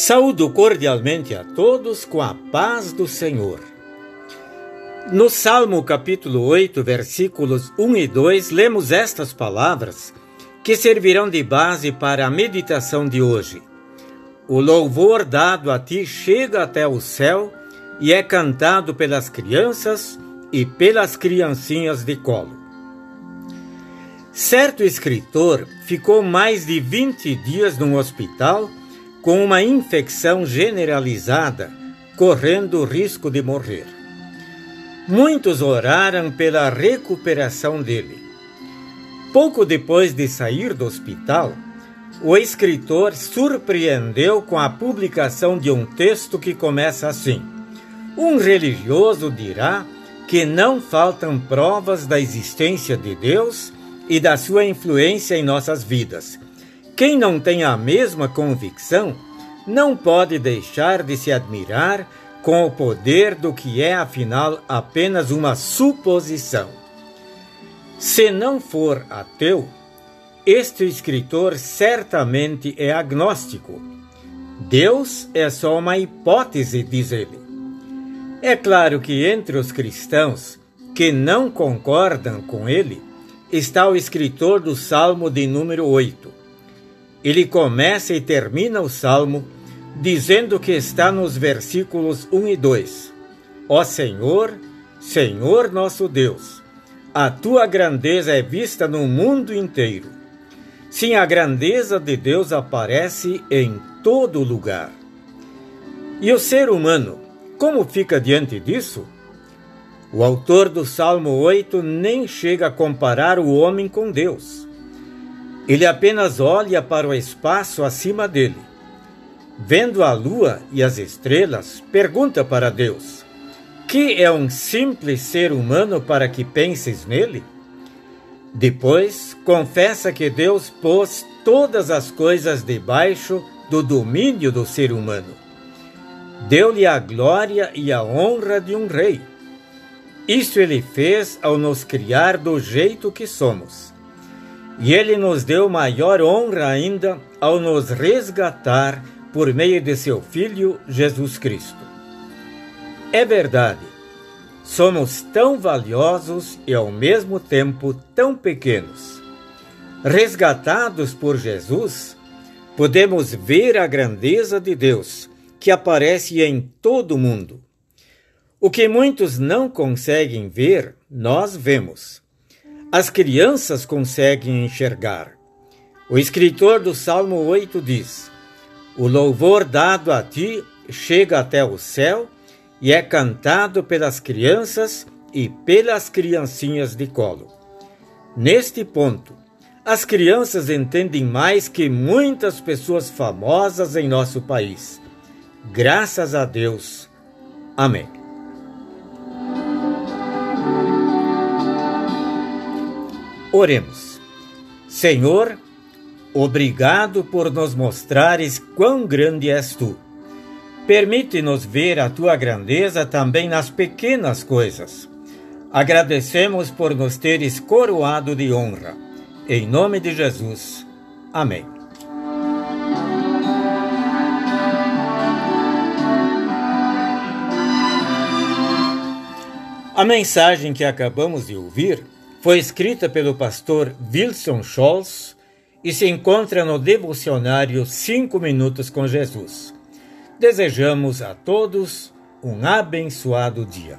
Saúdo cordialmente a todos com a paz do Senhor. No Salmo capítulo 8, versículos 1 e 2, lemos estas palavras que servirão de base para a meditação de hoje. O louvor dado a ti chega até o céu e é cantado pelas crianças e pelas criancinhas de colo. Certo escritor ficou mais de 20 dias num hospital com uma infecção generalizada, correndo o risco de morrer. Muitos oraram pela recuperação dele. Pouco depois de sair do hospital, o escritor surpreendeu com a publicação de um texto que começa assim: Um religioso dirá que não faltam provas da existência de Deus e da sua influência em nossas vidas quem não tem a mesma convicção não pode deixar de se admirar com o poder do que é, afinal, apenas uma suposição. Se não for ateu, este escritor certamente é agnóstico. Deus é só uma hipótese, diz ele. É claro que entre os cristãos que não concordam com ele está o escritor do Salmo de número 8 ele começa e termina o salmo dizendo que está nos versículos 1 e 2: Ó Senhor, Senhor nosso Deus, a tua grandeza é vista no mundo inteiro. Sim, a grandeza de Deus aparece em todo lugar. E o ser humano, como fica diante disso? O autor do Salmo 8 nem chega a comparar o homem com Deus. Ele apenas olha para o espaço acima dele. Vendo a lua e as estrelas, pergunta para Deus: Que é um simples ser humano para que penses nele? Depois, confessa que Deus pôs todas as coisas debaixo do domínio do ser humano. Deu-lhe a glória e a honra de um rei. Isso ele fez ao nos criar do jeito que somos. E ele nos deu maior honra ainda ao nos resgatar por meio de seu Filho Jesus Cristo. É verdade, somos tão valiosos e ao mesmo tempo tão pequenos. Resgatados por Jesus, podemos ver a grandeza de Deus que aparece em todo o mundo. O que muitos não conseguem ver, nós vemos. As crianças conseguem enxergar. O escritor do Salmo 8 diz: O louvor dado a ti chega até o céu e é cantado pelas crianças e pelas criancinhas de colo. Neste ponto, as crianças entendem mais que muitas pessoas famosas em nosso país. Graças a Deus. Amém. Oremos. Senhor, obrigado por nos mostrares quão grande és tu. Permite-nos ver a tua grandeza também nas pequenas coisas. Agradecemos por nos teres coroado de honra. Em nome de Jesus. Amém. A mensagem que acabamos de ouvir foi escrita pelo pastor Wilson Scholz e se encontra no devocionário Cinco Minutos com Jesus. Desejamos a todos um abençoado dia.